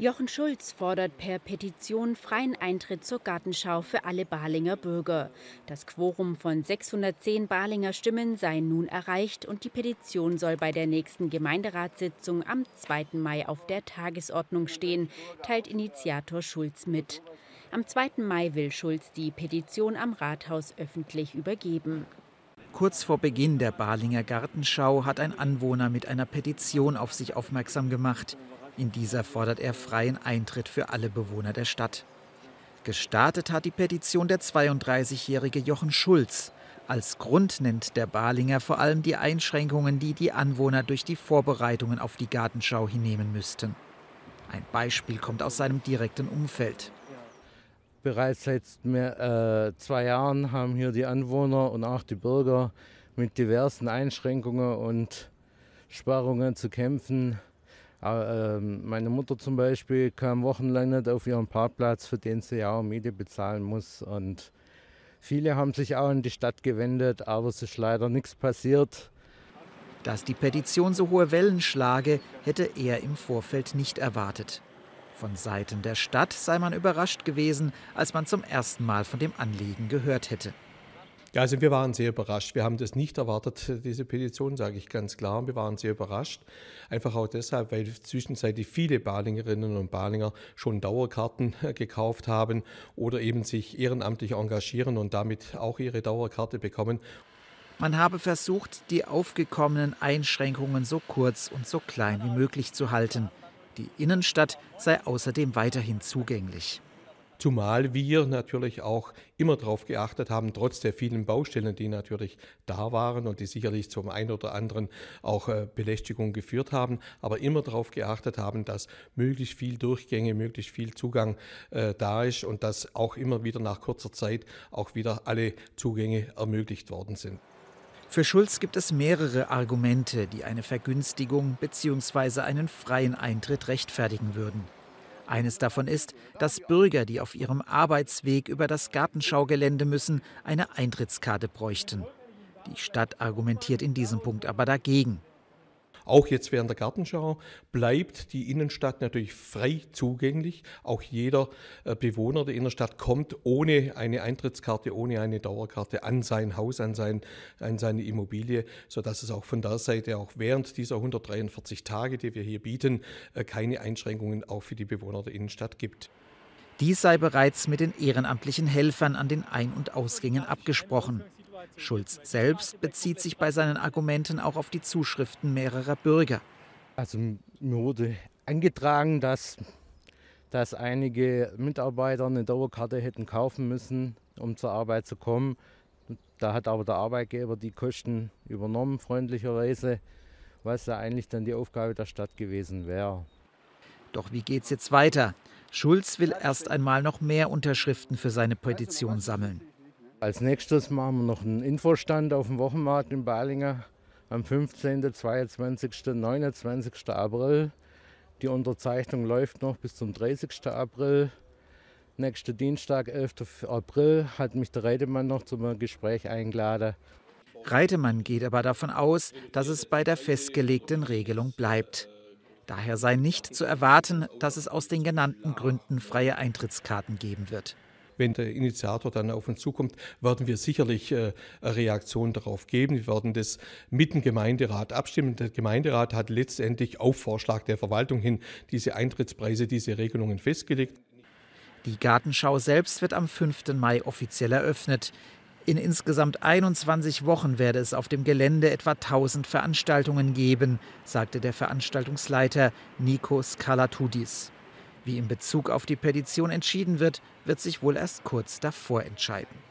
Jochen Schulz fordert per Petition freien Eintritt zur Gartenschau für alle Balinger Bürger. Das Quorum von 610 Balinger Stimmen sei nun erreicht und die Petition soll bei der nächsten Gemeinderatssitzung am 2. Mai auf der Tagesordnung stehen, teilt Initiator Schulz mit. Am 2. Mai will Schulz die Petition am Rathaus öffentlich übergeben. Kurz vor Beginn der Balinger Gartenschau hat ein Anwohner mit einer Petition auf sich aufmerksam gemacht. In dieser fordert er freien Eintritt für alle Bewohner der Stadt. Gestartet hat die Petition der 32-jährige Jochen Schulz. Als Grund nennt der Balinger vor allem die Einschränkungen, die die Anwohner durch die Vorbereitungen auf die Gartenschau hinnehmen müssten. Ein Beispiel kommt aus seinem direkten Umfeld. Bereits seit mehr, äh, zwei Jahren haben hier die Anwohner und auch die Bürger mit diversen Einschränkungen und Sperrungen zu kämpfen. Ähm, meine Mutter zum Beispiel kam wochenlang nicht auf ihren Parkplatz, für den sie ja auch Miete bezahlen muss. Und viele haben sich auch in die Stadt gewendet, aber es ist leider nichts passiert. Dass die Petition so hohe Wellen schlage, hätte er im Vorfeld nicht erwartet. Von Seiten der Stadt sei man überrascht gewesen, als man zum ersten Mal von dem Anliegen gehört hätte. Ja, also wir waren sehr überrascht. Wir haben das nicht erwartet, diese Petition, sage ich ganz klar. Wir waren sehr überrascht. Einfach auch deshalb, weil zwischenzeitlich viele Balingerinnen und Balinger schon Dauerkarten äh, gekauft haben oder eben sich ehrenamtlich engagieren und damit auch ihre Dauerkarte bekommen. Man habe versucht, die aufgekommenen Einschränkungen so kurz und so klein wie möglich zu halten. Die Innenstadt sei außerdem weiterhin zugänglich. Zumal wir natürlich auch immer darauf geachtet haben, trotz der vielen Baustellen, die natürlich da waren und die sicherlich zum einen oder anderen auch äh, Belästigung geführt haben, aber immer darauf geachtet haben, dass möglichst viel Durchgänge, möglichst viel Zugang äh, da ist und dass auch immer wieder nach kurzer Zeit auch wieder alle Zugänge ermöglicht worden sind. Für Schulz gibt es mehrere Argumente, die eine Vergünstigung bzw. einen freien Eintritt rechtfertigen würden. Eines davon ist, dass Bürger, die auf ihrem Arbeitsweg über das Gartenschaugelände müssen, eine Eintrittskarte bräuchten. Die Stadt argumentiert in diesem Punkt aber dagegen. Auch jetzt während der Gartenschau bleibt die Innenstadt natürlich frei zugänglich. Auch jeder äh, Bewohner der Innenstadt kommt ohne eine Eintrittskarte, ohne eine Dauerkarte an sein Haus, an, sein, an seine Immobilie, sodass es auch von der Seite auch während dieser 143 Tage, die wir hier bieten, äh, keine Einschränkungen auch für die Bewohner der Innenstadt gibt. Dies sei bereits mit den ehrenamtlichen Helfern an den Ein- und Ausgängen abgesprochen. Schulz selbst bezieht sich bei seinen Argumenten auch auf die Zuschriften mehrerer Bürger. Also mir wurde angetragen, dass, dass einige Mitarbeiter eine Dauerkarte hätten kaufen müssen, um zur Arbeit zu kommen. Da hat aber der Arbeitgeber die Kosten übernommen, freundlicherweise, was ja eigentlich dann die Aufgabe der Stadt gewesen wäre. Doch wie geht es jetzt weiter? Schulz will erst einmal noch mehr Unterschriften für seine Petition sammeln. Als nächstes machen wir noch einen Infostand auf dem Wochenmarkt in Balinger am 15., 22., 29. April. Die Unterzeichnung läuft noch bis zum 30. April. Nächster Dienstag, 11. April, hat mich der Reitemann noch zum Gespräch eingeladen. Reitemann geht aber davon aus, dass es bei der festgelegten Regelung bleibt. Daher sei nicht zu erwarten, dass es aus den genannten Gründen freie Eintrittskarten geben wird wenn der Initiator dann auf uns zukommt, werden wir sicherlich äh, eine Reaktion darauf geben. Wir werden das mit dem Gemeinderat abstimmen. Der Gemeinderat hat letztendlich auf Vorschlag der Verwaltung hin diese Eintrittspreise, diese Regelungen festgelegt. Die Gartenschau selbst wird am 5. Mai offiziell eröffnet. In insgesamt 21 Wochen werde es auf dem Gelände etwa 1000 Veranstaltungen geben, sagte der Veranstaltungsleiter Nikos Kalatudis. Wie in Bezug auf die Petition entschieden wird, wird sich wohl erst kurz davor entscheiden.